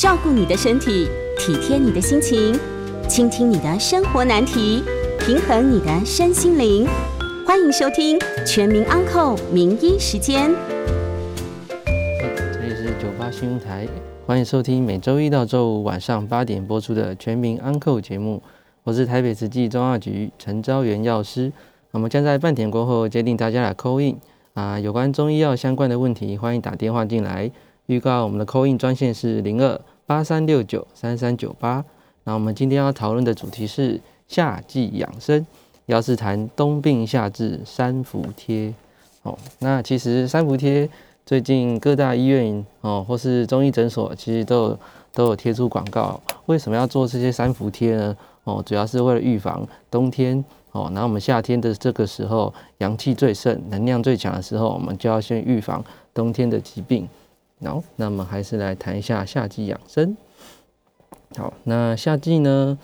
照顾你的身体，体贴你的心情，倾听你的生活难题，平衡你的身心灵。欢迎收听《全民安扣名医时间》。这里是九八新闻台，欢迎收听每周一到周五晚上八点播出的《全民安扣》节目。我是台北慈济中药局陈昭元药师。我们将在半点过后接听大家的 call in 啊，有关中医药相关的问题，欢迎打电话进来。预告我们的扣印专线是零二八三六九三三九八。那我们今天要讨论的主题是夏季养生，要是谈冬病夏治三伏贴。哦，那其实三伏贴最近各大医院哦，或是中医诊所，其实都有都有贴出广告。为什么要做这些三伏贴呢？哦，主要是为了预防冬天。哦，那我们夏天的这个时候，阳气最盛，能量最强的时候，我们就要先预防冬天的疾病。好，那么还是来谈一下夏季养生。好，那夏季呢？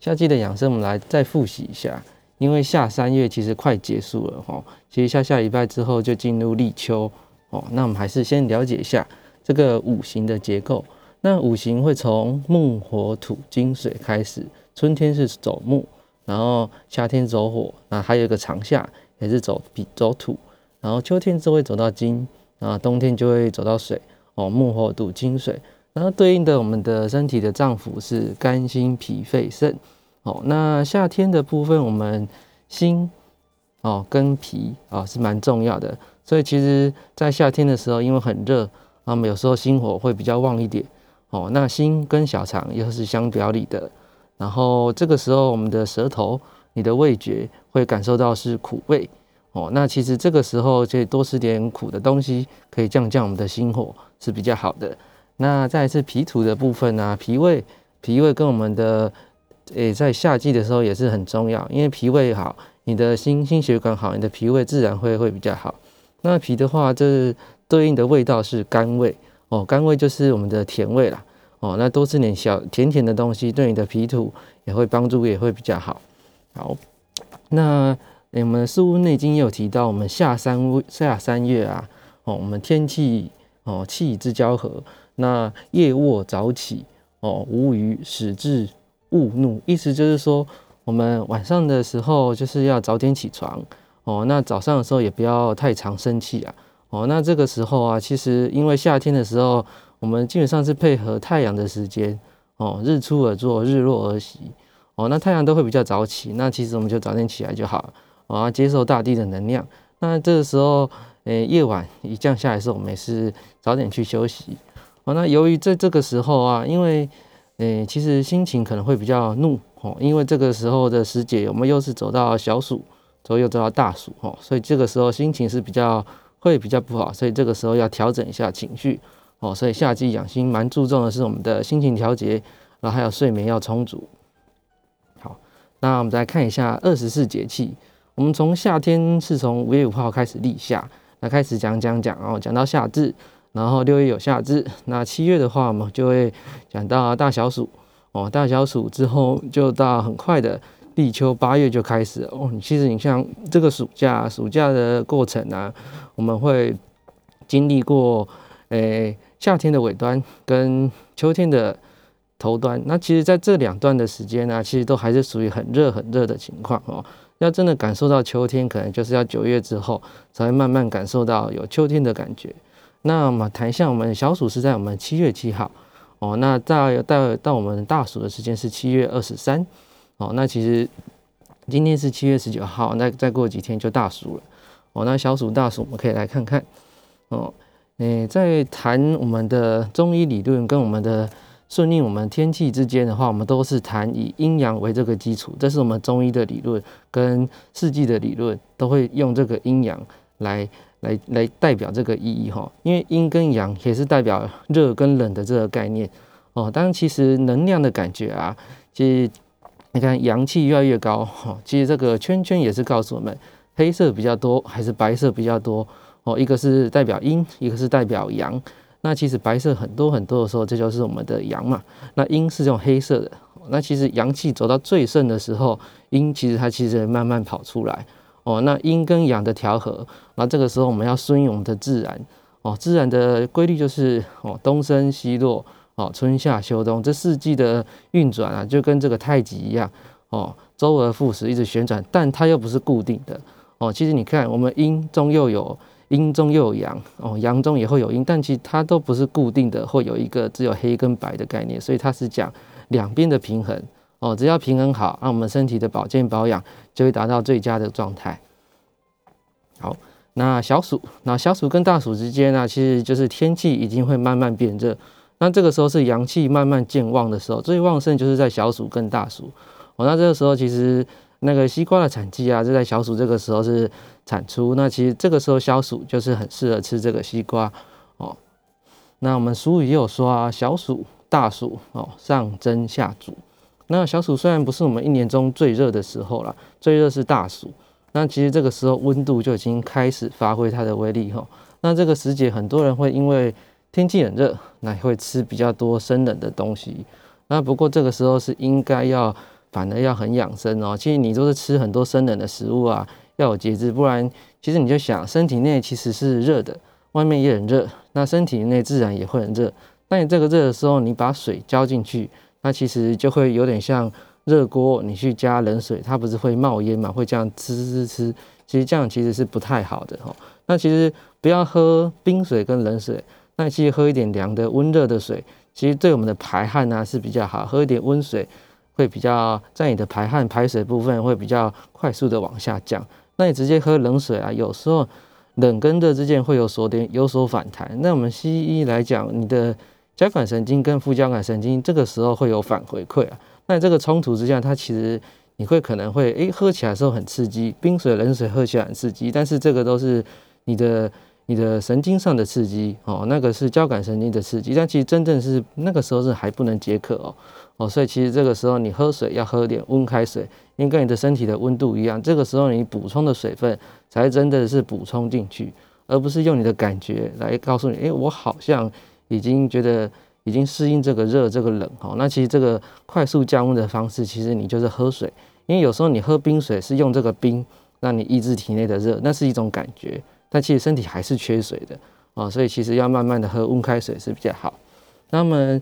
夏季的养生，我们来再复习一下。因为夏三月其实快结束了哈，其实下下礼拜之后就进入立秋哦。那我们还是先了解一下这个五行的结构。那五行会从木、火、土、金、水开始，春天是走木。然后夏天走火，那还有一个长夏也是走比走土，然后秋天就会走到金，然后冬天就会走到水哦，木火土金水，然后对应的我们的身体的脏腑是肝心脾肺肾哦。那夏天的部分，我们心哦跟脾啊是蛮重要的，所以其实在夏天的时候，因为很热，那么有时候心火会比较旺一点哦。那心跟小肠又是相表里的。然后这个时候，我们的舌头、你的味觉会感受到是苦味哦。那其实这个时候就多吃点苦的东西，可以降降我们的心火是比较好的。那再是脾土的部分呢，脾胃，脾胃跟我们的诶在夏季的时候也是很重要，因为脾胃好，你的心心血管好，你的脾胃自然会会比较好。那脾的话，这对应的味道是甘味哦，甘味就是我们的甜味啦。哦，那多吃点小甜甜的东西，对你的脾土也会帮助，也会比较好。好，那我们《四物内经》也有提到，我们夏三夏三月啊，哦，我们天气哦气之交合，那夜卧早起哦，无余使至勿怒，意思就是说，我们晚上的时候就是要早点起床哦，那早上的时候也不要太常生气啊。哦，那这个时候啊，其实因为夏天的时候。我们基本上是配合太阳的时间哦，日出而作，日落而息哦。那太阳都会比较早起，那其实我们就早点起来就好了哦，接受大地的能量。那这个时候，诶，夜晚一降下来的时候，我们也是早点去休息哦。那由于在这个时候啊，因为诶，其实心情可能会比较怒哦，因为这个时候的时节，我们又是走到小暑，之后又走到大暑哦，所以这个时候心情是比较会比较不好，所以这个时候要调整一下情绪。哦，所以夏季养心蛮注重的是我们的心情调节，然后还有睡眠要充足。好，那我们再看一下二十四节气。我们从夏天是从五月五号开始立夏，那开始讲讲讲，哦讲到夏至，然后六月有夏至，那七月的话，我们就会讲到大小暑。哦，大小暑之后就到很快的立秋，八月就开始。哦，其实你像这个暑假，暑假的过程啊，我们会经历过，诶。夏天的尾端跟秋天的头端，那其实在这两段的时间呢，其实都还是属于很热很热的情况哦。要真的感受到秋天，可能就是要九月之后才会慢慢感受到有秋天的感觉。那么谈一下，我们小暑是在我们七月七号哦，那到到到我们大暑的时间是七月二十三哦。那其实今天是七月十九号，那再过几天就大暑了哦。那小暑大暑，我们可以来看看哦。诶，在谈我们的中医理论跟我们的顺应我们天气之间的话，我们都是谈以阴阳为这个基础，这是我们中医的理论跟四季的理论都会用这个阴阳来来来代表这个意义哈。因为阴跟阳也是代表热跟冷的这个概念哦。当然，其实能量的感觉啊，其实你看阳气越来越高哈，其实这个圈圈也是告诉我们黑色比较多还是白色比较多。哦，一个是代表阴，一个是代表阳。那其实白色很多很多的时候，这就是我们的阳嘛。那阴是这种黑色的。那其实阳气走到最盛的时候，阴其实它其实慢慢跑出来。哦，那阴跟阳的调和，那这个时候我们要顺应我们的自然。哦，自然的规律就是哦东升西落，哦，春夏秋冬这四季的运转啊，就跟这个太极一样哦，周而复始，一直旋转，但它又不是固定的哦。其实你看，我们阴中又有阴中又有阳哦，阳中也会有阴，但其实它都不是固定的，会有一个只有黑跟白的概念，所以它是讲两边的平衡哦。只要平衡好，那我们身体的保健保养就会达到最佳的状态。好，那小暑，那小暑跟大暑之间呢，其实就是天气已经会慢慢变热。那这个时候是阳气慢慢渐旺的时候，最旺盛就是在小暑跟大暑。哦，那这个时候其实那个西瓜的产季啊，就在小暑这个时候是产出。那其实这个时候小暑就是很适合吃这个西瓜哦。那我们俗语也有说啊，小暑、大暑哦，上蒸下煮。那小暑虽然不是我们一年中最热的时候了，最热是大暑。那其实这个时候温度就已经开始发挥它的威力哈。那这个时节，很多人会因为天气很热，那会吃比较多生冷的东西。那不过这个时候是应该要，反而要很养生哦。其实你都是吃很多生冷的食物啊，要有节制，不然其实你就想，身体内其实是热的，外面也很热，那身体内自然也会很热。那你这个热的时候，你把水浇进去，那其实就会有点像热锅，你去加冷水，它不是会冒烟嘛？会这样呲呲呲，其实这样其实是不太好的哈。那其实不要喝冰水跟冷水。那其实喝一点凉的温热的水，其实对我们的排汗呢是比较好。喝一点温水会比较在你的排汗排水部分会比较快速的往下降。那你直接喝冷水啊，有时候冷跟热之间会有所点有所反弹。那我们西医来讲，你的交感神经跟副交感神经这个时候会有反回馈啊。那这个冲突之下，它其实你会可能会诶喝起来的时候很刺激，冰水冷水喝起来很刺激，但是这个都是你的。你的神经上的刺激哦，那个是交感神经的刺激，但其实真正是那个时候是还不能解渴哦哦，所以其实这个时候你喝水要喝点温开水，因为跟你的身体的温度一样，这个时候你补充的水分才真的是补充进去，而不是用你的感觉来告诉你，诶，我好像已经觉得已经适应这个热这个冷哦。那其实这个快速降温的方式，其实你就是喝水，因为有时候你喝冰水是用这个冰让你抑制体内的热，那是一种感觉。但其实身体还是缺水的啊，所以其实要慢慢的喝温开水是比较好。那么，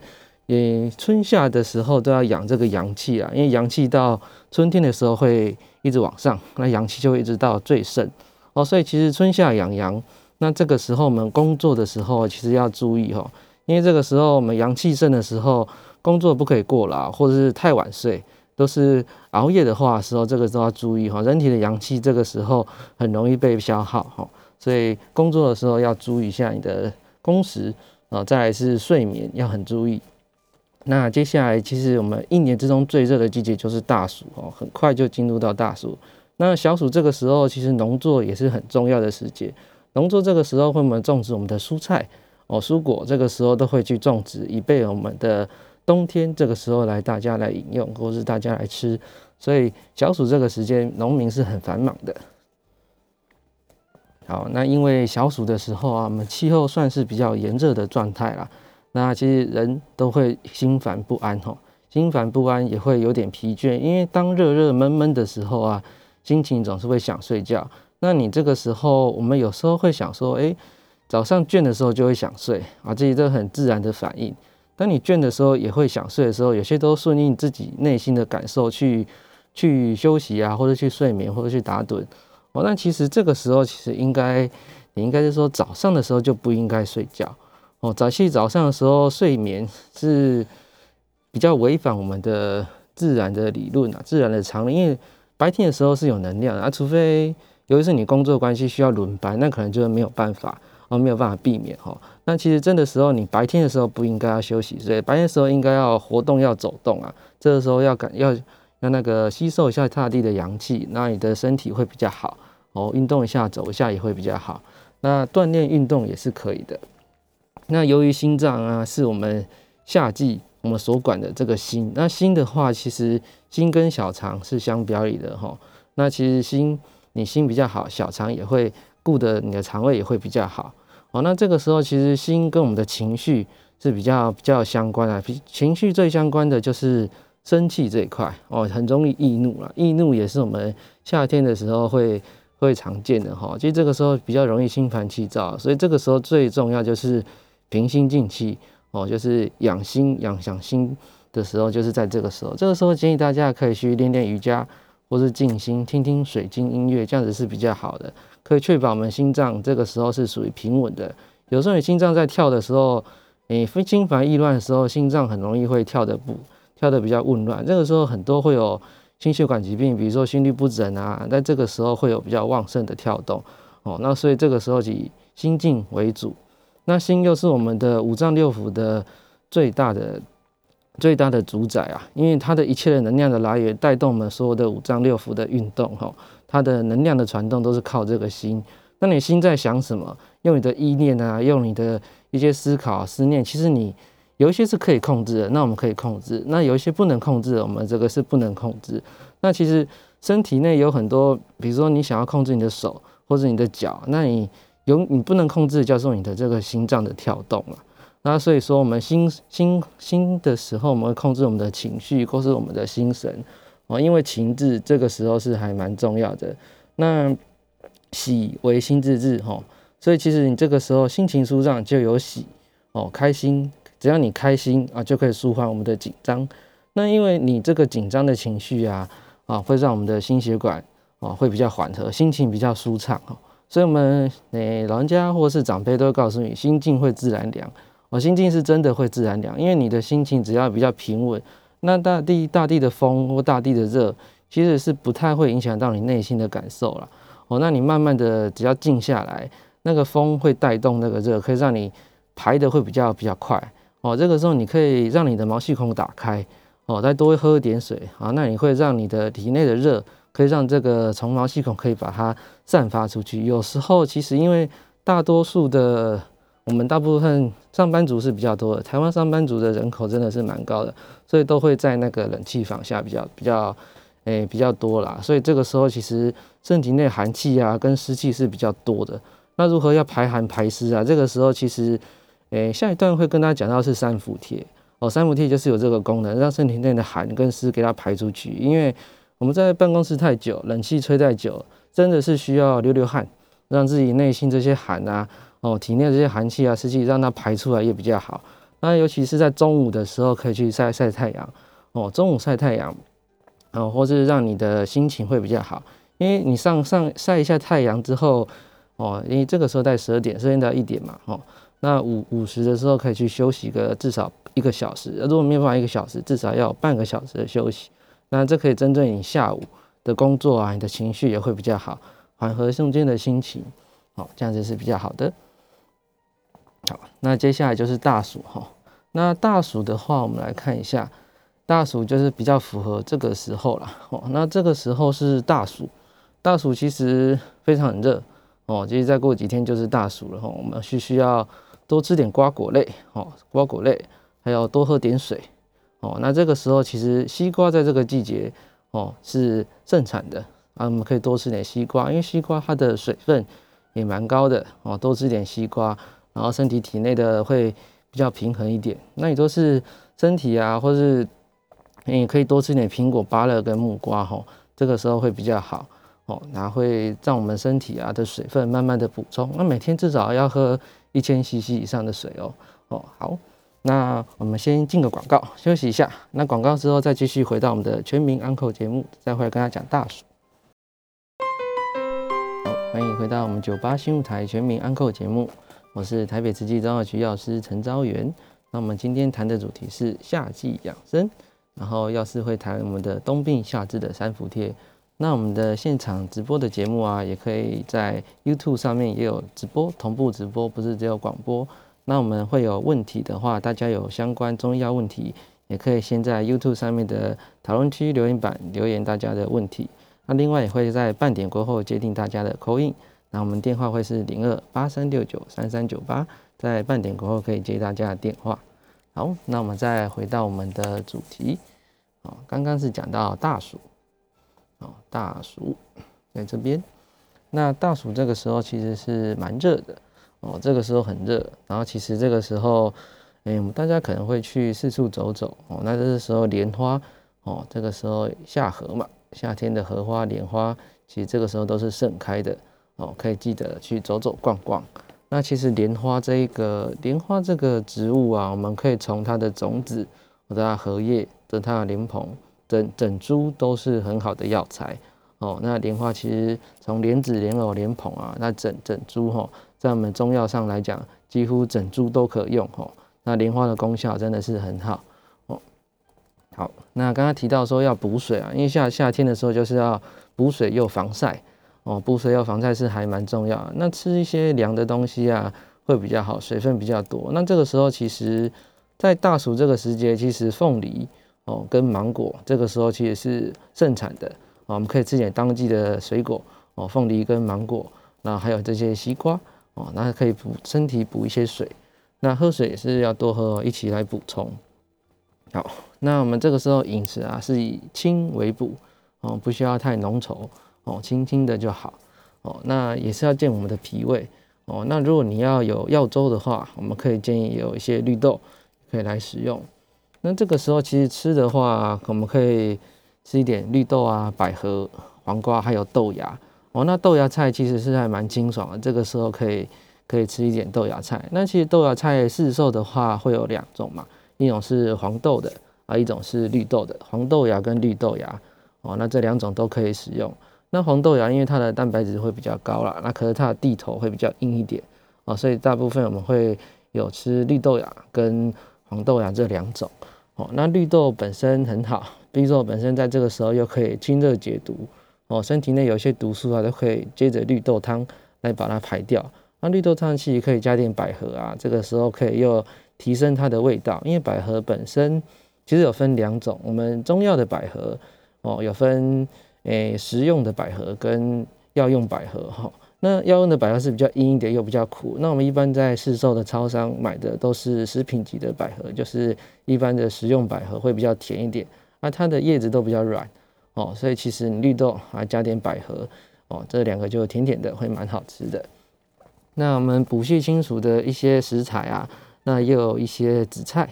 也春夏的时候都要养这个阳气啊，因为阳气到春天的时候会一直往上，那阳气就会一直到最盛哦。所以其实春夏养阳，那这个时候我们工作的时候其实要注意哈，因为这个时候我们阳气盛的时候，工作不可以过劳或者是太晚睡，都是熬夜的话时候，这个都要注意哈。人体的阳气这个时候很容易被消耗哈。所以工作的时候要注意一下你的工时啊，再来是睡眠要很注意。那接下来其实我们一年之中最热的季节就是大暑哦，很快就进入到大暑。那小暑这个时候其实农作也是很重要的时节，农作这个时候会我们种植我们的蔬菜哦，蔬果这个时候都会去种植，以备我们的冬天这个时候来大家来饮用或是大家来吃。所以小暑这个时间农民是很繁忙的。好，那因为小暑的时候啊，我们气候算是比较炎热的状态啦。那其实人都会心烦不安吼，心烦不安也会有点疲倦，因为当热热闷闷的时候啊，心情总是会想睡觉。那你这个时候，我们有时候会想说，哎，早上倦的时候就会想睡啊，这些都很自然的反应。当你倦的时候，也会想睡的时候，有些都顺应自己内心的感受去去休息啊，或者去睡眠，或者去打盹。哦，那其实这个时候其实应该，你应该是说早上的时候就不应该睡觉。哦，早起早上的时候睡眠是比较违反我们的自然的理论啊，自然的常理。因为白天的时候是有能量啊，除非由于是你工作关系需要轮班，那可能就是没有办法哦，没有办法避免哈。那其实真的时候，你白天的时候不应该要休息，所以白天的时候应该要活动要走动啊，这个时候要感要。要那个吸收一下大地的阳气，那你的身体会比较好哦。运动一下，走一下也会比较好。那锻炼运动也是可以的。那由于心脏啊，是我们夏季我们所管的这个心。那心的话，其实心跟小肠是相表里的哈。那其实心你心比较好，小肠也会顾得你的肠胃也会比较好哦。那这个时候，其实心跟我们的情绪是比较比较相关的。情绪最相关的就是。生气这一块哦，很容易易怒了。易怒也是我们夏天的时候会会常见的哈。其实这个时候比较容易心烦气躁，所以这个时候最重要就是平心静气哦，就是养心养养心的时候，就是在这个时候。这个时候建议大家可以去练练瑜伽，或是静心，听听水晶音乐，这样子是比较好的，可以确保我们心脏这个时候是属于平稳的。有时候你心脏在跳的时候，你心烦意乱的时候，心脏很容易会跳的不跳的比较紊乱，这个时候很多会有。心血管疾病，比如说心律不整啊，在这个时候会有比较旺盛的跳动哦。那所以这个时候以心静为主。那心又是我们的五脏六腑的最大的最大的主宰啊，因为它的一切的能量的来源，带动我们所有的五脏六腑的运动哈。它的能量的传动都是靠这个心。那你心在想什么？用你的意念啊，用你的一些思考思念，其实你。有一些是可以控制的，那我们可以控制；那有一些不能控制的，我们这个是不能控制。那其实身体内有很多，比如说你想要控制你的手或者你的脚，那你有你不能控制，叫做你的这个心脏的跳动了。那所以说，我们心心心的时候，我们会控制我们的情绪或是我们的心神哦，因为情志这个时候是还蛮重要的。那喜为心志志哈，所以其实你这个时候心情舒畅就有喜哦，开心。只要你开心啊，就可以舒缓我们的紧张。那因为你这个紧张的情绪啊，啊，会让我们的心血管啊会比较缓和，心情比较舒畅哦。所以，我们诶老人家或是长辈都会告诉你，心静会自然凉。哦，心静是真的会自然凉，因为你的心情只要比较平稳，那大地大地的风或大地的热，其实是不太会影响到你内心的感受了。哦，那你慢慢的只要静下来，那个风会带动那个热，可以让你排的会比较比较快。哦，这个时候你可以让你的毛细孔打开，哦，再多喝一点水，啊，那你会让你的体内的热，可以让这个从毛细孔可以把它散发出去。有时候其实因为大多数的我们大部分上班族是比较多的，台湾上班族的人口真的是蛮高的，所以都会在那个冷气房下比较比较，诶比较多啦。所以这个时候其实身体内寒气啊跟湿气是比较多的。那如何要排寒排湿啊？这个时候其实。诶，下一段会跟大家讲到是三伏贴哦，三伏贴就是有这个功能，让身体内的寒跟湿给它排出去。因为我们在办公室太久，冷气吹太久，真的是需要流流汗，让自己内心这些寒啊，哦，体内这些寒气啊、湿气，让它排出来也比较好。那尤其是在中午的时候，可以去晒晒太阳哦，中午晒太阳，哦，或是让你的心情会比较好，因为你上上晒一下太阳之后，哦，因为这个时候在十二点，十二点到一点嘛，哦。那午午时的时候可以去休息个至少一个小时，如果没有办法一个小时，至少要半个小时的休息。那这可以针对你下午的工作啊，你的情绪也会比较好，缓和中间的心情，好，这样子是比较好的。好，那接下来就是大暑哈。那大暑的话，我们来看一下，大暑就是比较符合这个时候了。哦，那这个时候是大暑，大暑其实非常热哦，其实再过几天就是大暑了哈，我们需需要。多吃点瓜果类哦，瓜果类，还要多喝点水哦。那这个时候其实西瓜在这个季节哦是盛产的啊，我们可以多吃点西瓜，因为西瓜它的水分也蛮高的哦。多吃点西瓜，然后身体体内的会比较平衡一点。那你都是身体啊，或是你可以多吃点苹果、芭乐跟木瓜哈，这个时候会比较好哦，那会让我们身体啊的水分慢慢的补充。那每天至少要喝。一千 CC 以上的水哦哦好，那我们先进个广告休息一下，那广告之后再继续回到我们的全民安口节目，再回来跟他讲大暑。好，欢迎回到我们九八新舞台全民安口节目，我是台北慈济中药局药师陈昭元。那我们今天谈的主题是夏季养生，然后药师会谈我们的冬病夏治的三伏贴。那我们的现场直播的节目啊，也可以在 YouTube 上面也有直播，同步直播，不是只有广播。那我们会有问题的话，大家有相关中医药问题，也可以先在 YouTube 上面的讨论区留言板留言大家的问题。那另外也会在半点过后接听大家的口音。那我们电话会是零二八三六九三三九八，在半点过后可以接大家的电话。好，那我们再回到我们的主题。哦，刚刚是讲到大暑。哦，大暑在这边，那大暑这个时候其实是蛮热的哦，这个时候很热，然后其实这个时候，哎，我们大家可能会去四处走走哦。那这个时候莲花哦，这个时候夏荷嘛，夏天的荷花莲花，其实这个时候都是盛开的哦，可以记得去走走逛逛。那其实莲花这一个莲花这个植物啊，我们可以从它的种子，或者它荷叶，等它的莲蓬，整整株都是很好的药材哦。那莲花其实从莲子、莲藕、莲蓬啊，那整整株哈，在我们中药上来讲，几乎整株都可用哦。那莲花的功效真的是很好哦。好，那刚刚提到说要补水啊，因为夏夏天的时候就是要补水又防晒。哦，补水要防晒是还蛮重要。那吃一些凉的东西啊，会比较好，水分比较多。那这个时候其实，在大暑这个时节，其实凤梨哦跟芒果这个时候其实是盛产的啊。我们可以吃点当季的水果哦，凤梨跟芒果，那还有这些西瓜哦，那可以补身体补一些水。那喝水也是要多喝哦，一起来补充。好，那我们这个时候饮食啊，是以清为补哦，不需要太浓稠。哦，轻轻的就好哦。那也是要健我们的脾胃哦。那如果你要有药粥的话，我们可以建议有一些绿豆可以来使用。那这个时候其实吃的话，我们可以吃一点绿豆啊、百合、黄瓜，还有豆芽哦。那豆芽菜其实是还蛮清爽的，这个时候可以可以吃一点豆芽菜。那其实豆芽菜市售的话会有两种嘛，一种是黄豆的啊，一种是绿豆的。黄豆芽跟绿豆芽哦，那这两种都可以使用。那黄豆芽因为它的蛋白质会比较高啦，那可是它的地头会比较硬一点哦，所以大部分我们会有吃绿豆芽跟黄豆芽这两种哦。那绿豆本身很好，绿豆本身在这个时候又可以清热解毒哦，身体内有些毒素啊都可以接着绿豆汤来把它排掉。那绿豆汤其实可以加点百合啊，这个时候可以又提升它的味道，因为百合本身其实有分两种，我们中药的百合哦有分。诶，食用的百合跟药用百合哈，那药用的百合是比较硬一点，又比较苦。那我们一般在市售的超商买的都是食品级的百合，就是一般的食用百合会比较甜一点，那它的叶子都比较软哦，所以其实绿豆啊加点百合哦，这两个就甜甜的，会蛮好吃的。那我们补血清除的一些食材啊，那又有一些紫菜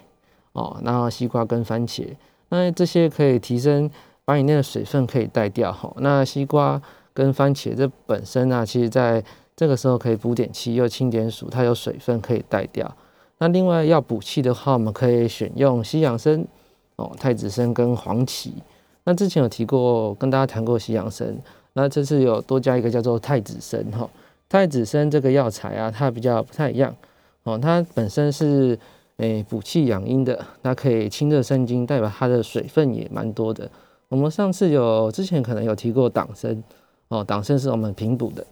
哦，然后西瓜跟番茄，那这些可以提升。把你那个水分可以带掉哈，那西瓜跟番茄这本身啊，其实在这个时候可以补点气，又清点暑，它有水分可以带掉。那另外要补气的话，我们可以选用西洋参哦、太子参跟黄芪。那之前有提过，跟大家谈过西洋参，那这次有多加一个叫做太子参哈。太子参这个药材啊，它比较不太一样哦，它本身是诶补气养阴的，它可以清热生津，代表它的水分也蛮多的。我们上次有之前可能有提过党参哦，党参是我们平补的，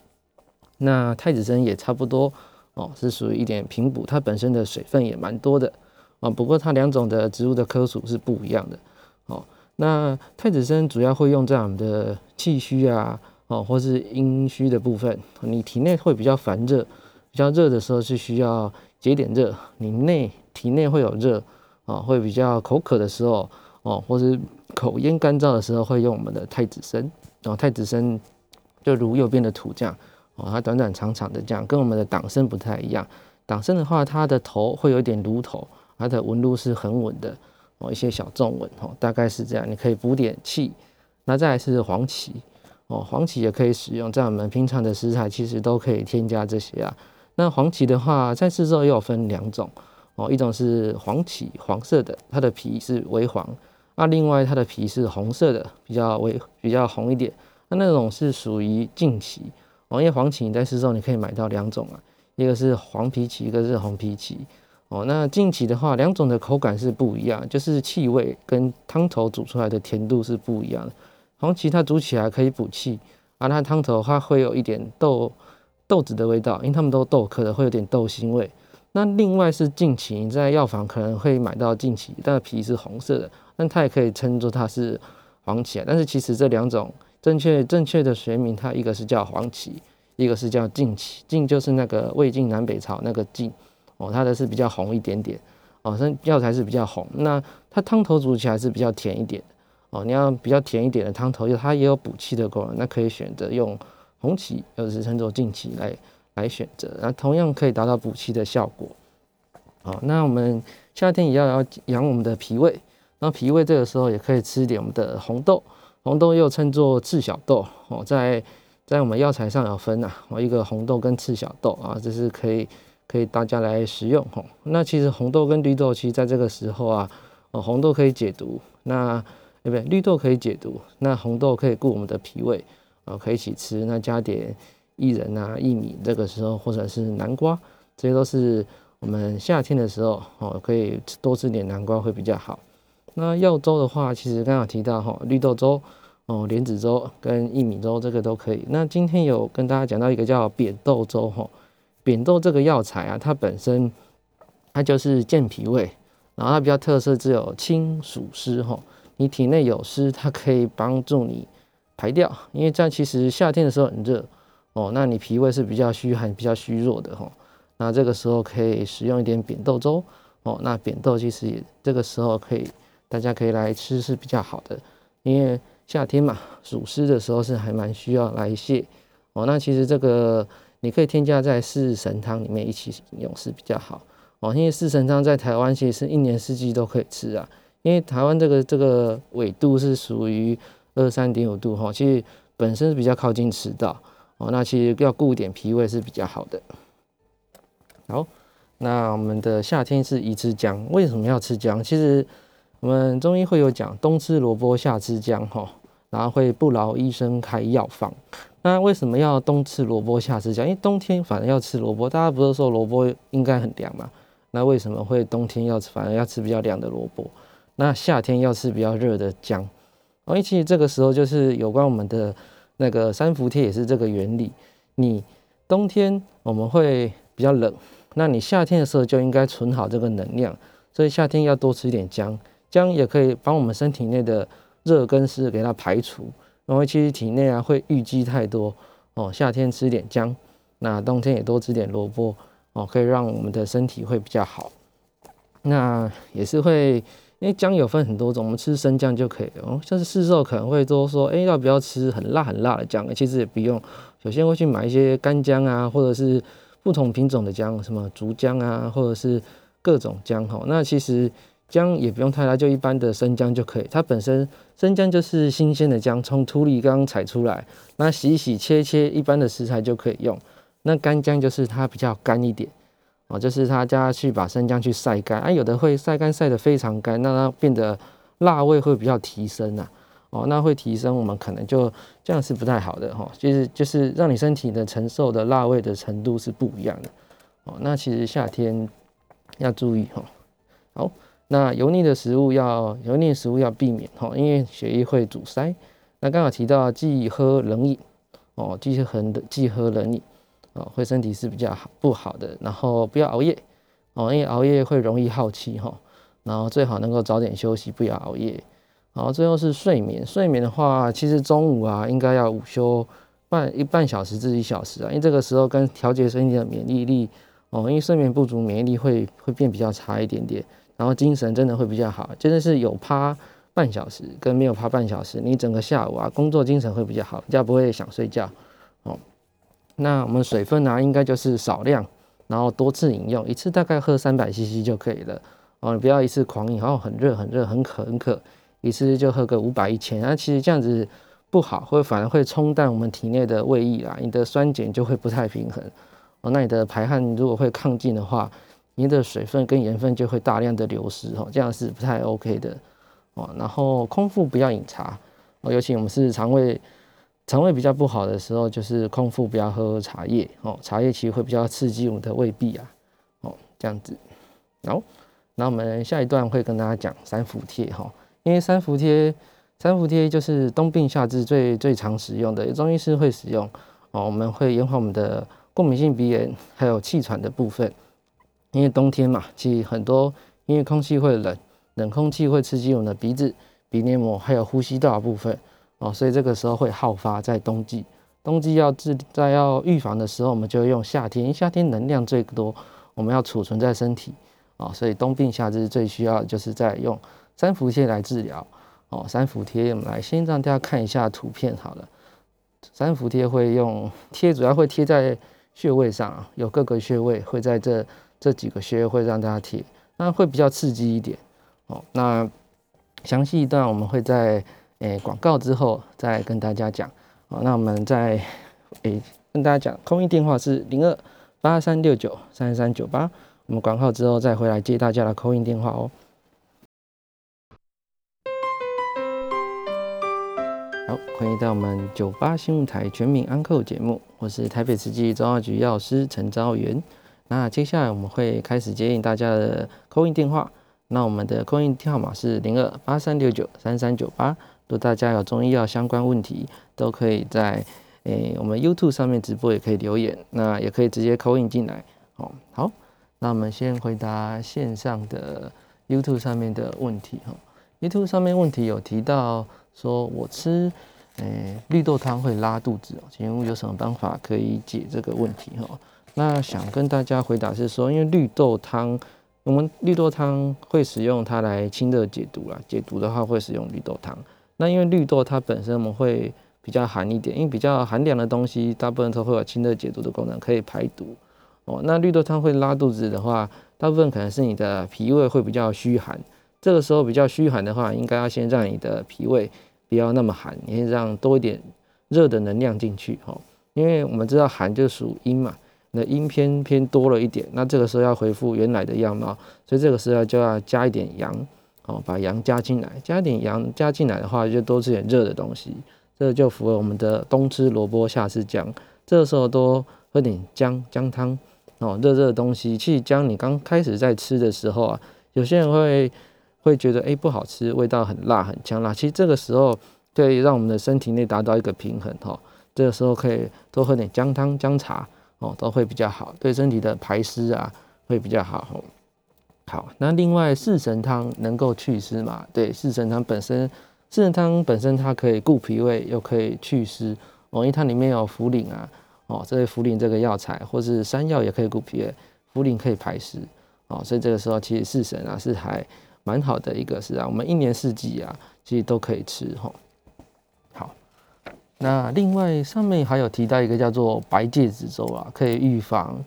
那太子参也差不多哦，是属于一点平补，它本身的水分也蛮多的啊。不过它两种的植物的科属是不一样的哦。那太子参主要会用在我们的气虚啊哦，或是阴虚的部分，你体内会比较烦热，比较热的时候是需要解点热，你内体内会有热啊，会比较口渴的时候哦，或是。口咽干燥的时候会用我们的太子参，然后太子参就如右边的图这样，哦，它短短长长的这样，跟我们的党参不太一样。党参的话，它的头会有点炉头，它的纹路是很稳的，哦，一些小纵纹，哦，大概是这样。你可以补点气。那再来是黄芪，哦，黄芪也可以使用，在我们平常的食材其实都可以添加这些啊。那黄芪的话，在市售又有分两种，哦，一种是黄芪，黄色的，它的皮是微黄。那另外它的皮是红色的，比较微比较红一点。那那种是属于净芪哦，因为黄芪你在市售你可以买到两种啊，一个是黄皮芪，一个是红皮芪哦。那近期的话，两种的口感是不一样，就是气味跟汤头煮出来的甜度是不一样的。黄芪它煮起来可以补气，而它汤头它会有一点豆豆子的味道，因为它们都豆科的，会有点豆腥味。那另外是近期，你在药房可能会买到净芪，但皮是红色的。那它也可以称作它是黄芪，但是其实这两种正确正确的学名，它一个是叫黄芪，一个是叫净芪。净就是那个魏晋南北朝那个净哦，它的是比较红一点点哦，生药材是比较红。那它汤头煮起来是比较甜一点哦，你要比较甜一点的汤头，它也有补气的功能，那可以选择用红芪，又是称作净芪来来选择，那同样可以达到补气的效果。哦，那我们夏天也要要养我们的脾胃。那脾胃这个时候也可以吃一点我们的红豆，红豆又称作赤小豆哦，在在我们药材上有分啊，哦，一个红豆跟赤小豆啊，这是可以可以大家来食用哈。那其实红豆跟绿豆，其实在这个时候啊，哦，红豆可以解毒，那对不对？绿豆可以解毒，那红豆可以固我们的脾胃啊，可以一起吃。那加点薏仁啊、薏米，这个时候或者是南瓜，这些都是我们夏天的时候哦，可以多吃点南瓜会比较好。那药粥的话，其实刚刚提到哈，绿豆粥。哦，莲子粥跟薏米粥这个都可以。那今天有跟大家讲到一个叫扁豆粥哈，扁豆这个药材啊，它本身它就是健脾胃，然后它比较特色只有清暑湿哈。你体内有湿，它可以帮助你排掉，因为这样其实夏天的时候很热哦，那你脾胃是比较虚寒、比较虚弱的哈。那这个时候可以使用一点扁豆粥哦。那扁豆其实也这个时候可以，大家可以来吃是比较好的，因为。夏天嘛，暑湿的时候是还蛮需要来泻哦。那其实这个你可以添加在四神汤里面一起饮用是比较好哦。因为四神汤在台湾其实是一年四季都可以吃啊。因为台湾这个这个纬度是属于二三点五度哈，其实本身是比较靠近赤道哦。那其实要顾点脾胃是比较好的。好，那我们的夏天是宜吃姜，为什么要吃姜？其实。我们中医会有讲，冬吃萝卜，夏吃姜，哈，然后会不劳医生开药方。那为什么要冬吃萝卜，夏吃姜？因为冬天反而要吃萝卜，大家不是说萝卜应该很凉嘛？那为什么会冬天要吃，反而要吃比较凉的萝卜？那夏天要吃比较热的姜？哦，因为其实这个时候就是有关我们的那个三伏贴也是这个原理。你冬天我们会比较冷，那你夏天的时候就应该存好这个能量，所以夏天要多吃一点姜。姜也可以帮我们身体内的热跟湿给它排除，因为其实体内啊会淤积太多哦。夏天吃点姜，那冬天也多吃点萝卜哦，可以让我们的身体会比较好。那也是会，因为姜有分很多种，我们吃生姜就可以哦。像是市售可能会多说，哎，要不要吃很辣很辣的姜？其实也不用，首先会去买一些干姜啊，或者是不同品种的姜，什么竹姜啊，或者是各种姜哈。那其实。姜也不用太大，就一般的生姜就可以。它本身生姜就是新鲜的姜，从土里刚刚采出来，那洗一洗、切切，一般的食材就可以用。那干姜就是它比较干一点哦，就是它加去把生姜去晒干啊，有的会晒干晒得非常干，那它变得辣味会比较提升呐。哦，那会提升，我们可能就这样是不太好的哈，就是就是让你身体的承受的辣味的程度是不一样的哦。那其实夏天要注意哈，好。那油腻的食物要油腻的食物要避免哈，因为血液会阻塞。那刚好提到忌喝冷饮哦，忌喝的忌喝冷饮哦，会身体是比较好不好的。然后不要熬夜哦，因为熬夜会容易耗气哈。然后最好能够早点休息，不要熬夜。好，最后是睡眠。睡眠的话，其实中午啊，应该要午休半一半小时至一小时啊，因为这个时候跟调节身体的免疫力哦，因为睡眠不足，免疫力会会变比较差一点点。然后精神真的会比较好，真的是有趴半小时跟没有趴半小时，你整个下午啊工作精神会比较好，比较不会想睡觉哦。那我们水分呢，应该就是少量，然后多次饮用，一次大概喝三百 CC 就可以了哦。你不要一次狂饮，然后很热很热很渴很渴，一次就喝个五百一千，那其实这样子不好，会反而会冲淡我们体内的胃液啦，你的酸碱就会不太平衡哦。那你的排汗如果会亢进的话，您的水分跟盐分就会大量的流失哦，这样是不太 OK 的哦。然后空腹不要饮茶哦，尤其我们是肠胃肠胃比较不好的时候，就是空腹不要喝茶叶哦。茶叶其实会比较刺激我们的胃壁啊哦，这样子。好，那我们下一段会跟大家讲三伏贴哈，因为三伏贴三伏贴就是冬病夏治最最常使用的，中医师会使用哦。我们会延缓我们的过敏性鼻炎还有气喘的部分。因为冬天嘛，其实很多因为空气会冷，冷空气会刺激我们的鼻子、鼻黏膜还有呼吸道部分哦，所以这个时候会好发在冬季。冬季要治在要预防的时候，我们就用夏天，夏天能量最多，我们要储存在身体哦，所以冬病夏治最需要就是在用三伏贴来治疗哦。三伏贴，我们来先让大家看一下图片好了。三伏贴会用贴，主要会贴在穴位上，有各个穴位会在这。这几个穴会让大家贴，那会比较刺激一点哦。那详细一段我们会在诶广告之后再跟大家讲哦。那我们在诶，跟大家讲，空运电话是零二八三六九三三九八。我们广告之后再回来接大家的空运电话哦。好，欢迎到我们九八新闻台全民安扣节目，我是台北慈济中药局药师陈昭元。那接下来我们会开始接应大家的扣运电话。那我们的扣运号码是零二八三六九三三九八。如果大家有中医药相关问题，都可以在诶我们 YouTube 上面直播，也可以留言，那也可以直接扣印进来。哦，好，那我们先回答线上的 YouTube 上面的问题。哈，YouTube 上面问题有提到说我吃诶绿豆汤会拉肚子哦，请问有什么办法可以解这个问题？哈，那想跟大家回答是说，因为绿豆汤，我们绿豆汤会使用它来清热解毒啦，解毒的话会使用绿豆汤。那因为绿豆它本身我们会比较寒一点，因为比较寒凉的东西，大部分都会有清热解毒的功能，可以排毒哦。那绿豆汤会拉肚子的话，大部分可能是你的脾胃会比较虚寒，这个时候比较虚寒的话，应该要先让你的脾胃不要那么寒，你让多一点热的能量进去哦。因为我们知道寒就属阴嘛，那阴偏偏多了一点，那这个时候要恢复原来的样貌，所以这个时候就要加一点阳。哦，把阳加进来，加点阳加进来的话，就多吃点热的东西，这就符合我们的冬吃萝卜夏吃姜。这个时候多喝点姜姜汤哦，热热的东西。其实姜你刚开始在吃的时候啊，有些人会会觉得哎不好吃，味道很辣很呛辣。其实这个时候可以让我们的身体内达到一个平衡哈。这个时候可以多喝点姜汤姜茶哦，都会比较好，对身体的排湿啊会比较好。好，那另外四神汤能够祛湿嘛？对，四神汤本身，四神汤本身它可以固脾胃，又可以祛湿哦，因为它里面有茯苓啊，哦，这些茯苓这个药材，或是山药也可以固脾胃，茯苓可以排湿哦，所以这个时候其实四神啊是还蛮好的一个，是啊，我们一年四季啊其实都可以吃哈。那另外上面还有提到一个叫做白芥子粥啊，可以预防。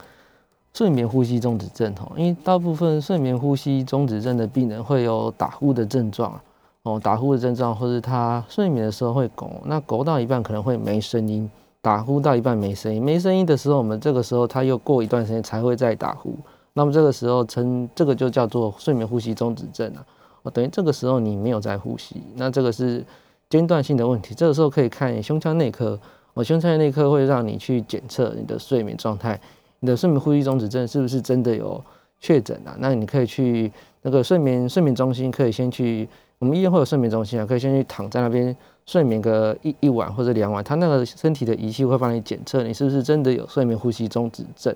睡眠呼吸中止症，哦，因为大部分睡眠呼吸中止症的病人会有打呼的症状，哦，打呼的症状，或是他睡眠的时候会拱，那拱到一半可能会没声音，打呼到一半没声音，没声音的时候，我们这个时候他又过一段时间才会再打呼，那么这个时候称这个就叫做睡眠呼吸中止症啊，哦，等于这个时候你没有在呼吸，那这个是间断性的问题，这个时候可以看胸腔内科，哦，胸腔内科会让你去检测你的睡眠状态。你的睡眠呼吸中止症是不是真的有确诊啊？那你可以去那个睡眠睡眠中心，可以先去我们医院会有睡眠中心啊，可以先去躺在那边睡眠个一一晚或者两晚，他那个身体的仪器会帮你检测你是不是真的有睡眠呼吸中止症。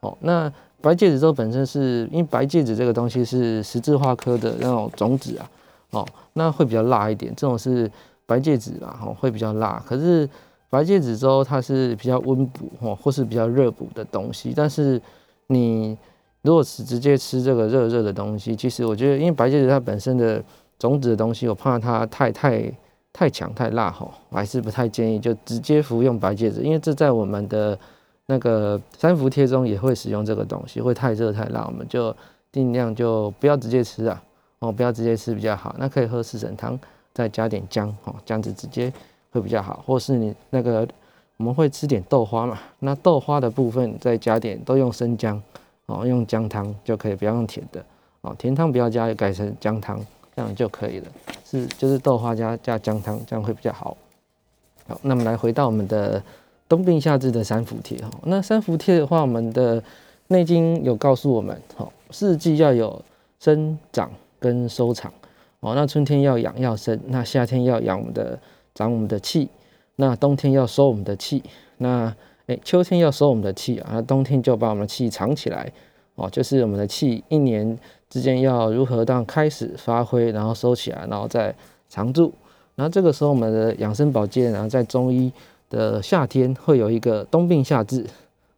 哦，那白芥子粥本身是因为白芥子这个东西是十字花科的那种种子啊，哦，那会比较辣一点，这种是白芥子啊，哦，会比较辣，可是。白芥子粥它是比较温补或或是比较热补的东西，但是你如果是直接吃这个热热的东西，其实我觉得，因为白芥子它本身的种子的东西，我怕它太太太强太辣哈，我还是不太建议就直接服用白芥子，因为这在我们的那个三伏贴中也会使用这个东西，会太热太辣，我们就尽量就不要直接吃啊，哦，不要直接吃比较好，那可以喝四神汤，再加点姜哦，这样子直接。会比较好，或是你那个我们会吃点豆花嘛？那豆花的部分再加点，都用生姜哦，用姜汤就可以，不要用甜的哦，甜汤不要加，改成姜汤这样就可以了。是就是豆花加加姜汤，这样会比较好。好，那么来回到我们的冬病夏治的三伏贴哈。那三伏贴的话，我们的内经有告诉我们，好四季要有生长跟收藏哦。那春天要养要生，那夏天要养我们的。长我们的气，那冬天要收我们的气，那诶秋天要收我们的气啊，那冬天就把我们的气藏起来哦，就是我们的气一年之间要如何当开始发挥，然后收起来，然后再藏住。然后这个时候我们的养生保健，然后在中医的夏天会有一个冬病夏治，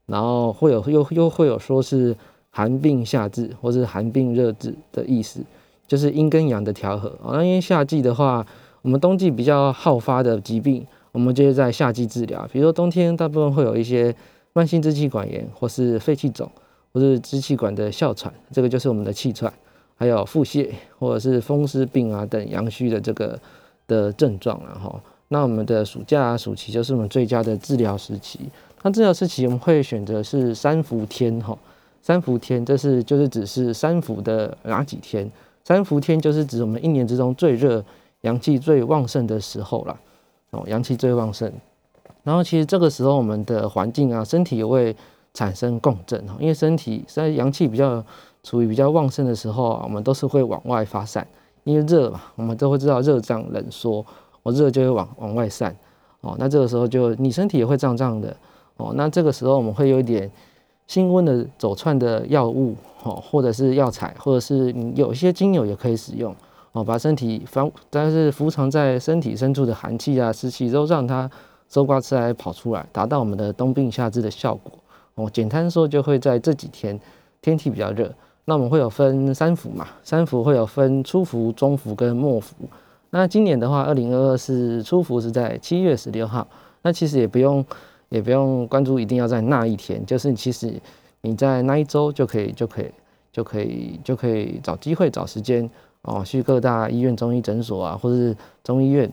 然后会有又又会有说是寒病夏治，或是寒病热治的意思，就是阴跟阳的调和啊。那因为夏季的话。我们冬季比较好发的疾病，我们就是在夏季治疗。比如说冬天大部分会有一些慢性支气管炎，或是肺气肿，或是支气管的哮喘，这个就是我们的气喘，还有腹泻或者是风湿病啊等阳虚的这个的症状然后那我们的暑假暑期就是我们最佳的治疗时期。那治疗时期我们会选择是三伏天哈，三伏天这是就是只是三伏的哪几天？三伏天就是指我们一年之中最热、阳气最旺盛的时候了。哦，阳气最旺盛。然后其实这个时候我们的环境啊，身体也会产生共振哈，因为身体在阳气比较处于比较旺盛的时候啊，我们都是会往外发散，因为热嘛，我们都会知道热胀冷缩，我热就会往往外散哦。那这个时候就你身体也会胀胀的哦。那这个时候我们会有一点新温的走窜的药物哦，或者是药材，或者是有一些精油也可以使用哦，把身体防，但是伏藏在身体深处的寒气啊湿气都让它。收刮出来跑出来，达到我们的冬病夏治的效果。哦，简单说就会在这几天天气比较热，那我们会有分三伏嘛，三伏会有分初伏、中伏跟末伏。那今年的话，二零二二是初伏是在七月十六号。那其实也不用也不用关注，一定要在那一天，就是其实你在那一周就可以就可以就可以就可以找机会找时间哦，去各大医院中医诊所啊，或者是中医院。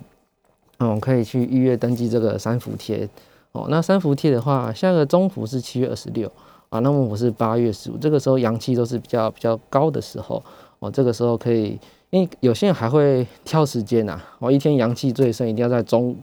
嗯，可以去预约登记这个三伏贴哦。那三伏贴的话，下个中伏是七月二十六啊，那么我是八月十五，这个时候阳气都是比较比较高的时候哦。这个时候可以，因为有些人还会挑时间呐，哦，一天阳气最盛一定要在中午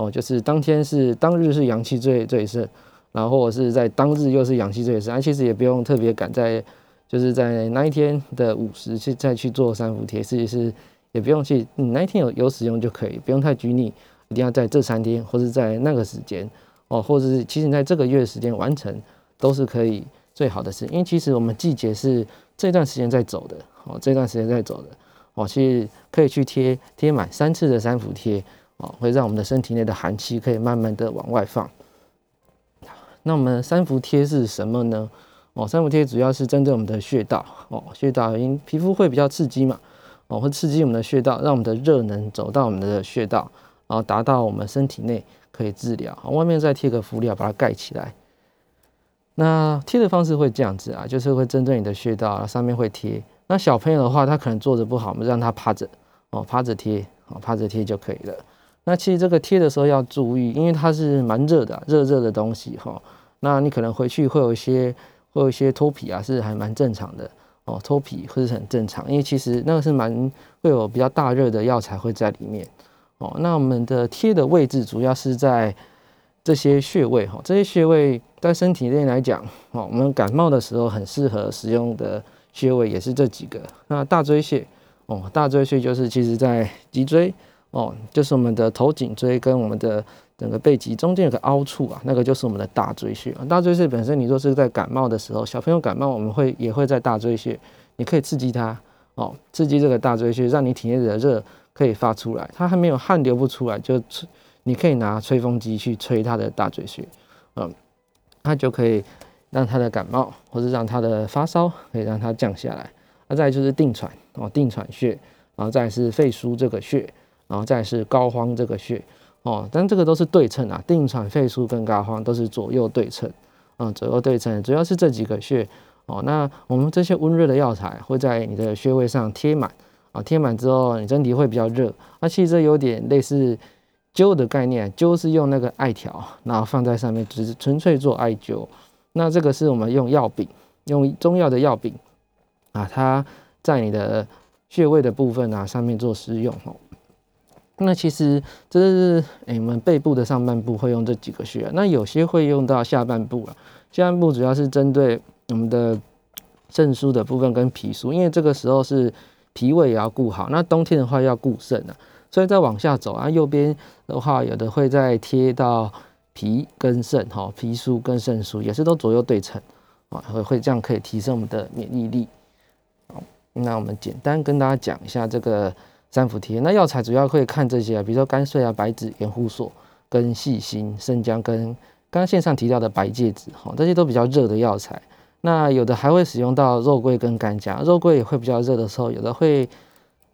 哦，就是当天是当日是阳气最最盛，然后或者是在当日又是阳气最盛，啊，其实也不用特别赶在，就是在那一天的午时去再去做三伏贴，其实是。也不用去，你那一天有有使用就可以，不用太拘泥，一定要在这三天或者在那个时间哦，或者是其实在这个月时间完成都是可以最好的事，因为其实我们季节是这段时间在走的哦，这段时间在走的哦，其实可以去贴贴满三次的三伏贴哦，会让我们的身体内的寒气可以慢慢的往外放。那我们三伏贴是什么呢？哦，三伏贴主要是针对我们的穴道哦，穴道因皮肤会比较刺激嘛。哦，会刺激我们的穴道，让我们的热能走到我们的穴道，然后达到我们身体内可以治疗。外面再贴个敷料把它盖起来。那贴的方式会这样子啊，就是会针对你的穴道，上面会贴。那小朋友的话，他可能坐着不好，我们让他趴着，哦，趴着贴，哦，趴着贴就可以了。那其实这个贴的时候要注意，因为它是蛮热的，热热的东西哈。那你可能回去会有一些，会有一些脱皮啊，是还蛮正常的。哦，脱皮会是很正常，因为其实那个是蛮会有比较大热的药材会在里面。哦，那我们的贴的位置主要是在这些穴位哈，这些穴位在身体内来讲，哦，我们感冒的时候很适合使用的穴位也是这几个。那大椎穴，哦，大椎穴就是其实在脊椎，哦，就是我们的头颈椎跟我们的。整个背脊中间有个凹处啊，那个就是我们的大椎穴。大椎穴本身，你说是在感冒的时候，小朋友感冒，我们会也会在大椎穴，你可以刺激它哦，刺激这个大椎穴，让你体内的热可以发出来。它还没有汗流不出来，就吹，你可以拿吹风机去吹它的大椎穴，嗯，它就可以让它的感冒或者让它的发烧可以让它降下来。那再就是定喘哦，定喘穴，然后再是肺腧这个穴，然后再是膏肓这个穴。哦，但这个都是对称啊，定喘、肺腧跟膏肓都是左右对称，嗯，左右对称，主要是这几个穴。哦，那我们这些温热的药材会在你的穴位上贴满，啊，贴满之后你身体会比较热。那其实有点类似灸的概念，灸是用那个艾条，然后放在上面，只是纯粹做艾灸。那这个是我们用药饼，用中药的药饼，啊，它在你的穴位的部分啊上面做施用，哦。那其实这是诶，我们背部的上半部会用这几个穴，那有些会用到下半部了。下半部主要是针对我们的肾腧的部分跟脾腧，因为这个时候是脾胃也要顾好。那冬天的话要顾肾啊，所以再往下走啊，右边的话有的会再贴到脾跟肾哈，脾腧跟肾腧也是都左右对称啊，会会这样可以提升我们的免疫力。好，那我们简单跟大家讲一下这个。三伏贴，那药材主要会看这些啊，比如说甘穗啊、白芷、盐胡索、跟细辛、生姜，跟刚刚线上提到的白芥子，哈，这些都比较热的药材。那有的还会使用到肉桂跟干姜，肉桂也会比较热的时候，有的会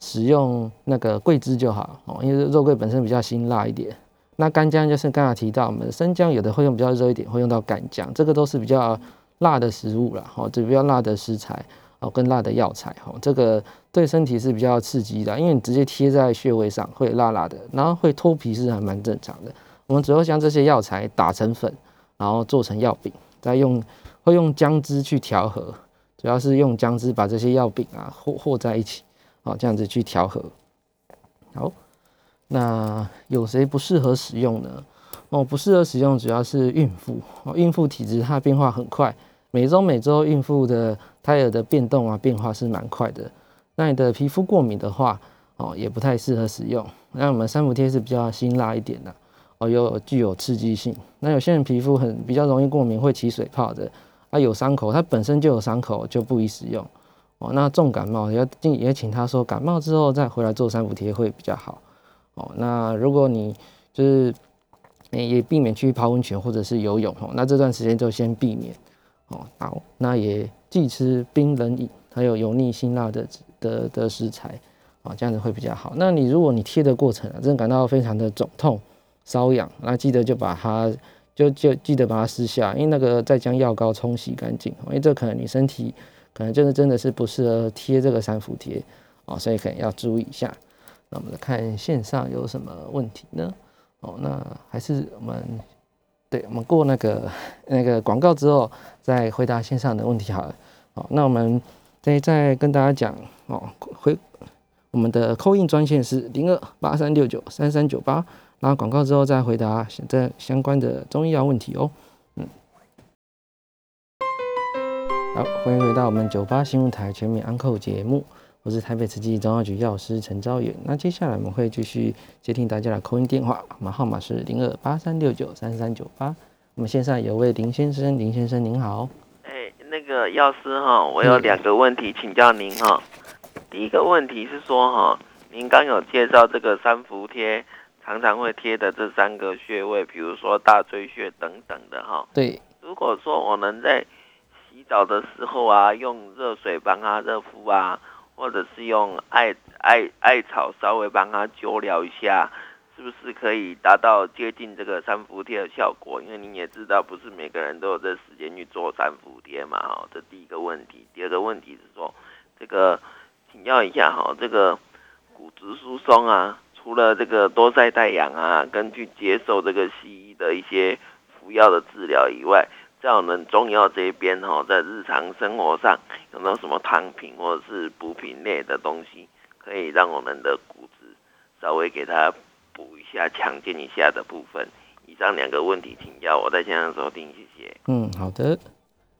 使用那个桂枝就好哦，因为肉桂本身比较辛辣一点。那干姜就是刚才提到我们生姜，有的会用比较热一点，会用到干姜，这个都是比较辣的食物了，哦，就比较辣的食材。哦跟辣的药材哈，这个对身体是比较刺激的，因为你直接贴在穴位上会辣辣的，然后会脱皮是还蛮正常的。我们主要将这些药材打成粉，然后做成药饼，再用会用姜汁去调和，主要是用姜汁把这些药饼啊和和在一起，哦这样子去调和。好，那有谁不适合使用呢？哦，不适合使用主要是孕妇哦，孕妇体质它变化很快，每周每周孕妇的胎儿的变动啊变化是蛮快的。那你的皮肤过敏的话哦，也不太适合使用。那我们三伏贴是比较辛辣一点的哦，有具有刺激性。那有些人皮肤很比较容易过敏，会起水泡的啊，有伤口，它本身就有伤口就不宜使用哦。那重感冒要进也请他说感冒之后再回来做三伏贴会比较好哦。那如果你就是也避免去泡温泉或者是游泳哦，那这段时间就先避免哦。好，那也忌吃冰冷饮，还有油腻辛辣的的的食材啊，这样子会比较好。那你如果你贴的过程啊，真的感到非常的肿痛、瘙痒，那记得就把它就就记得把它撕下，因为那个再将药膏冲洗干净，因为这可能你身体可能真的真的是不适合贴这个三伏贴哦，所以可能要注意一下。那我们来看线上有什么问题呢？哦，那还是我们，对我们过那个那个广告之后再回答线上的问题好了。好，那我们再再跟大家讲哦，回我们的扣印专线是零二八三六九三三九八，然后广告之后再回答这相关的中医药问题哦。嗯，好，欢迎回到我们九八新闻台全民安扣节目。我是台北慈济中药局药师陈昭远。那接下来我们会继续接听大家的扣音电话，我们号码是零二八三六九三三九八。我们线上有位林先生，林先生您好。哎，那个药师哈，我有两个问题请教您哈。第一个问题是说哈，您刚有介绍这个三伏贴，常常会贴的这三个穴位，比如说大椎穴等等的哈。对。如果说我能在洗澡的时候啊，用热水帮他热敷啊。或者是用艾艾艾草稍微帮他灸疗一下，是不是可以达到接近这个三伏贴的效果？因为你也知道，不是每个人都有这时间去做三伏贴嘛，哈。这第一个问题。第二个问题是说，这个请教一下哈，这个骨质疏松啊，除了这个多晒太阳啊，跟去接受这个西医的一些服药的治疗以外。在我们中药这边哈，在日常生活上有没有什么汤品或者是补品类的东西，可以让我们的骨质稍微给它补一下、强健一下的部分？以上两个问题请教，我在线上收听，谢谢。嗯，好的。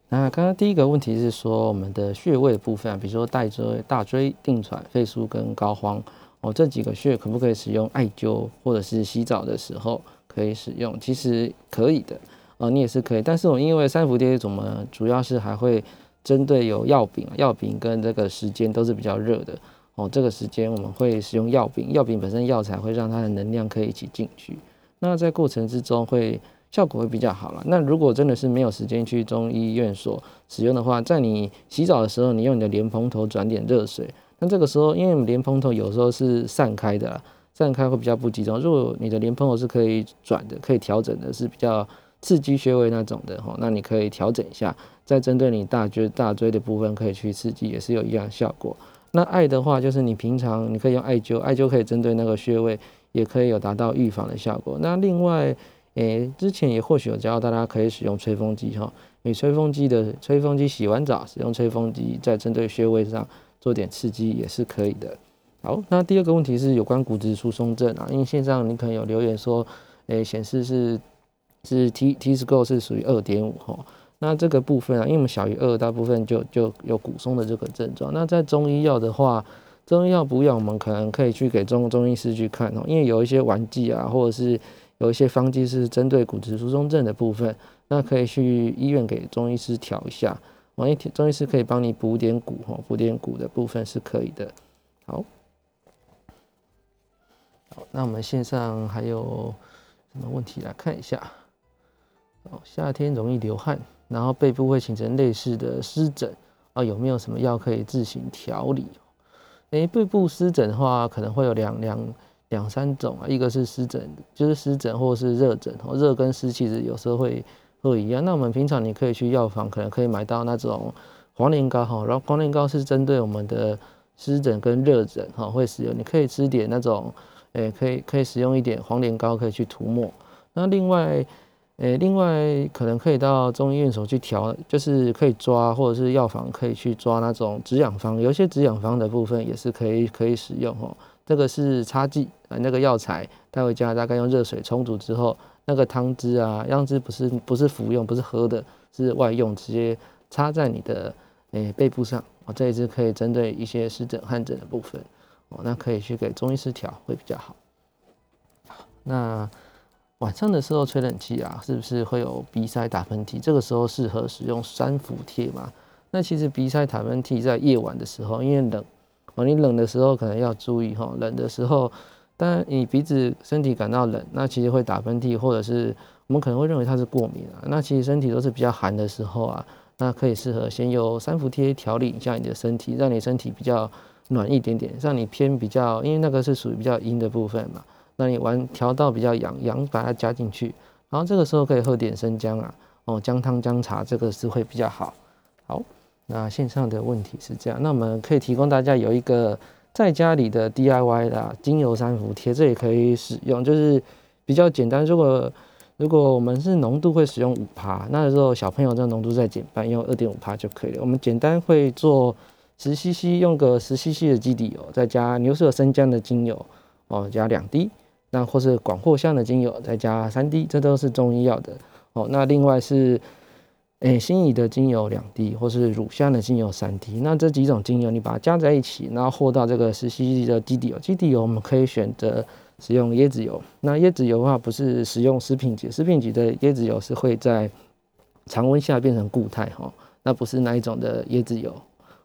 那刚刚第一个问题是说我们的穴位部分，比如说大椎、大椎、定喘、肺腧跟膏肓哦，这几个穴可不可以使用艾灸，或者是洗澡的时候可以使用？其实可以的。啊，你也是可以，但是我因为三伏贴，我们主要是还会针对有药饼，药饼跟这个时间都是比较热的哦。这个时间我们会使用药饼，药饼本身药材会让它的能量可以一起进去，那在过程之中会效果会比较好了。那如果真的是没有时间去中医院所使用的话，在你洗澡的时候，你用你的莲蓬头转点热水，那这个时候因为莲蓬头有时候是散开的，散开会比较不集中。如果你的莲蓬头是可以转的，可以调整的，是比较。刺激穴位那种的哈，那你可以调整一下，再针对你大椎大椎的部分可以去刺激，也是有一样效果。那艾的话，就是你平常你可以用艾灸，艾灸可以针对那个穴位，也可以有达到预防的效果。那另外，诶，之前也或许有教大家可以使用吹风机哈，你吹风机的吹风机洗完澡，使用吹风机在针对穴位上做点刺激也是可以的。好，那第二个问题是有关骨质疏松症啊，因为线上你可能有留言说，诶，显示是。是 T T score 是属于二点五哈，那这个部分啊，因为我们小于二，大部分就就有骨松的这个症状。那在中医药的话，中医药补养我们可能可以去给中中医师去看哦，因为有一些丸剂啊，或者是有一些方剂是针对骨质疏松症的部分，那可以去医院给中医师调一下，万一中医师可以帮你补点骨哈，补点骨的部分是可以的。好，好，那我们线上还有什么问题来看一下？夏天容易流汗，然后背部会形成类似的湿疹啊，有没有什么药可以自行调理？诶，背部湿疹的话，可能会有两两两三种啊，一个是湿疹，就是湿疹或者是热疹，热跟湿其实有时候会会一样。那我们平常你可以去药房，可能可以买到那种黄连膏哈，然后黄连膏是针对我们的湿疹跟热疹哈会使用，你可以吃点那种，诶，可以可以使用一点黄连膏可以去涂抹。那另外，诶，另外可能可以到中医院所去调，就是可以抓，或者是药房可以去抓那种止痒方，有一些止痒方的部分也是可以可以使用哦。这个是擦剂啊，那个药材带回家，大概用热水冲煮之后，那个汤汁啊，样汁不是不是服用，不是喝的，是外用，直接擦在你的诶背部上哦。这一支可以针对一些湿疹、汗疹的部分哦，那可以去给中医师调会比较好。那。晚上的时候吹冷气啊，是不是会有鼻塞、打喷嚏？这个时候适合使用三伏贴嘛？那其实鼻塞、打喷嚏在夜晚的时候，因为冷哦，你冷的时候可能要注意哈。冷的时候，当然你鼻子、身体感到冷，那其实会打喷嚏，或者是我们可能会认为它是过敏啊。那其实身体都是比较寒的时候啊，那可以适合先用三伏贴调理一下你的身体，让你身体比较暖一点点，让你偏比较，因为那个是属于比较阴的部分嘛。那你玩调到比较阳阳，把它加进去，然后这个时候可以喝点生姜啊，哦姜汤姜茶，这个是会比较好。好，那线上的问题是这样，那我们可以提供大家有一个在家里的 DIY 的精油三伏贴，这也可以使用，就是比较简单。如果如果我们是浓度会使用五帕，那时候小朋友这浓度再减半，用二点五帕就可以了。我们简单会做十 CC，用个十 CC 的基底油，再加牛舌生姜的精油，哦加两滴。那或是广藿香的精油，再加三滴，这都是中医药的哦。那另外是，诶，心仪的精油两滴，或是乳香的精油三滴。那这几种精油你把它加在一起，然后和到这个十 CC 的基底油。基底油我们可以选择使用椰子油。那椰子油的话，不是使用食品级，食品级的椰子油是会在常温下变成固态哈，那不是那一种的椰子油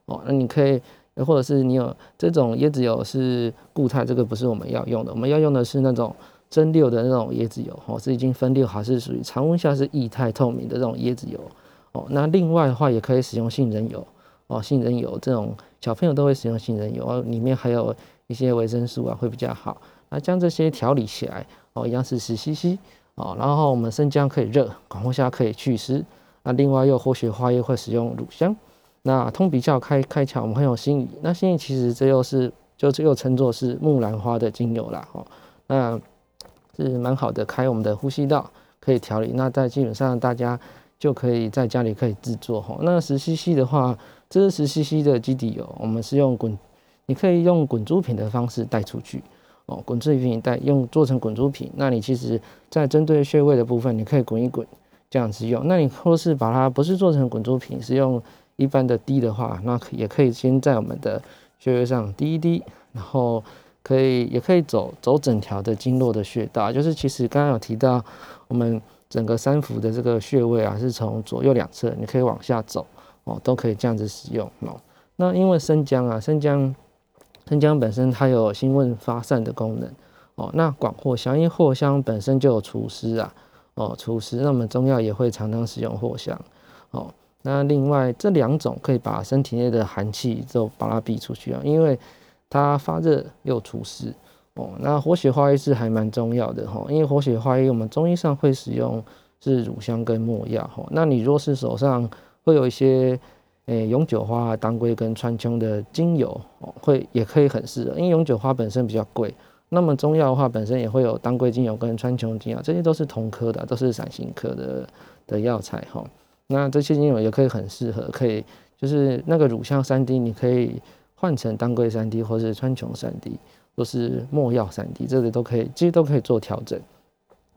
哦。那你可以。或者是你有这种椰子油是固态，这个不是我们要用的，我们要用的是那种蒸馏的那种椰子油，哦，是已经分馏好，是属于常温下是液态透明的这种椰子油，哦，那另外的话也可以使用杏仁油，哦，杏仁油这种小朋友都会使用杏仁油，里面还有一些维生素啊，会比较好。那将这些调理起来，哦，一样是十 CC，哦，然后我们生姜可以热，广藿香可以祛湿，那另外又活血化瘀，会使用乳香。那通鼻窍开开窍，我们很有心仪。那心仪其实这又是就这又称作是木兰花的精油啦，哦，那是蛮好的，开我们的呼吸道可以调理。那在基本上大家就可以在家里可以制作哈。那十 CC 的话，这是十 CC 的基底油，我们是用滚，你可以用滚珠瓶的方式带出去哦，滚珠瓶你带用做成滚珠瓶。那你其实在针对穴位的部分，你可以滚一滚这样子用。那你或是把它不是做成滚珠瓶，是用。一般的滴的话，那也可以先在我们的穴位上滴一滴，然后可以也可以走走整条的经络的穴道。就是其实刚刚有提到，我们整个三伏的这个穴位啊，是从左右两侧，你可以往下走哦，都可以这样子使用哦。那因为生姜啊，生姜生姜本身它有辛温发散的功能哦。那广藿香，因为藿香本身就有除湿啊，哦除湿，那么中药也会常常使用藿香哦。那另外这两种可以把身体内的寒气都把它逼出去啊，因为它发热又除湿哦。那活血化瘀是还蛮重要的哈，因为活血化瘀我们中医上会使用是乳香跟没药哈。那你若是手上会有一些诶永久花、当归跟川穹的精油哦，会也可以很适合，因为永久花本身比较贵。那么中药的话本身也会有当归精油跟川穹精油，这些都是同科的，都是伞形科的的药材哈。那这些精油也可以很适合，可以就是那个乳香三滴，你可以换成当归三滴，或是川穹三滴，或是没药三滴，这个都可以，其实都可以做调整。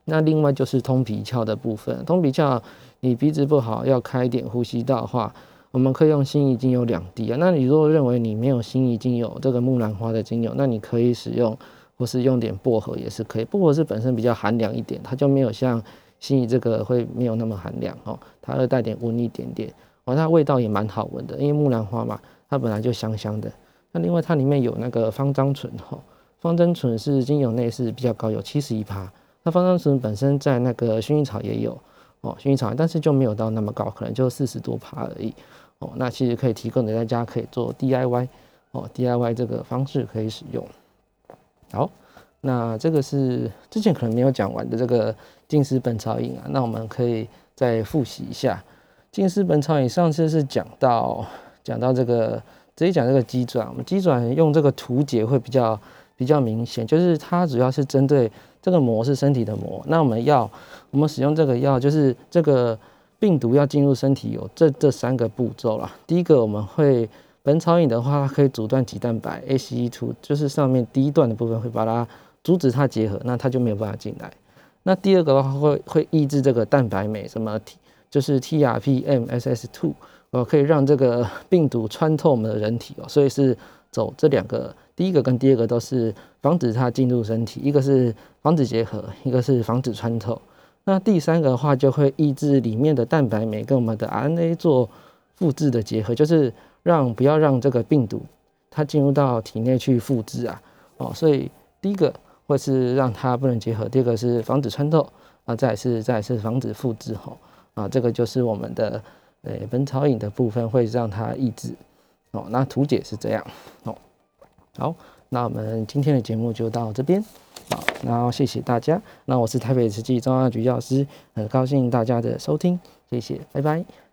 那另外就是通鼻窍的部分，通鼻窍你鼻子不好要开点呼吸道的话，我们可以用心仪精油两滴啊。那你如果认为你没有心仪精油这个木兰花的精油，那你可以使用或是用点薄荷也是可以。薄荷是本身比较寒凉一点，它就没有像。心仪这个会没有那么寒凉哦，它会带点温一点点哦，它味道也蛮好闻的，因为木兰花嘛，它本来就香香的。那另外它里面有那个方樟醇哦，方樟醇是精油内是比较高，有七十一趴。那方樟醇本身在那个薰衣草也有哦，薰衣草，但是就没有到那么高，可能就四十多趴而已哦。那其实可以提供给大家可以做 DIY 哦，DIY 这个方式可以使用。好，那这个是之前可能没有讲完的这个。《金石本草饮》啊，那我们可以再复习一下。近视本草饮上次是讲到讲到这个，直接讲这个鸡转，我们鸡转用这个图解会比较比较明显，就是它主要是针对这个膜是身体的膜，那我们要我们使用这个药，就是这个病毒要进入身体有这这三个步骤啦。第一个我们会本草饮的话，它可以阻断肌蛋白 ACE2，就是上面第一段的部分会把它阻止它结合，那它就没有办法进来。那第二个的话会会抑制这个蛋白酶，什么 T 就是 TRPMSS2，呃，可以让这个病毒穿透我们的人体哦，所以是走这两个，第一个跟第二个都是防止它进入身体，一个是防止结合，一个是防止穿透。那第三个的话就会抑制里面的蛋白酶跟我们的 RNA 做复制的结合，就是让不要让这个病毒它进入到体内去复制啊，哦，所以第一个。或是让它不能结合，第二个是防止穿透啊，再是再是防止复制吼啊，这个就是我们的呃本草饮的部分会让它抑制哦。那图解是这样哦。好，那我们今天的节目就到这边好，然后谢谢大家。那我是台北慈济中央局药师，很高兴大家的收听，谢谢，拜拜。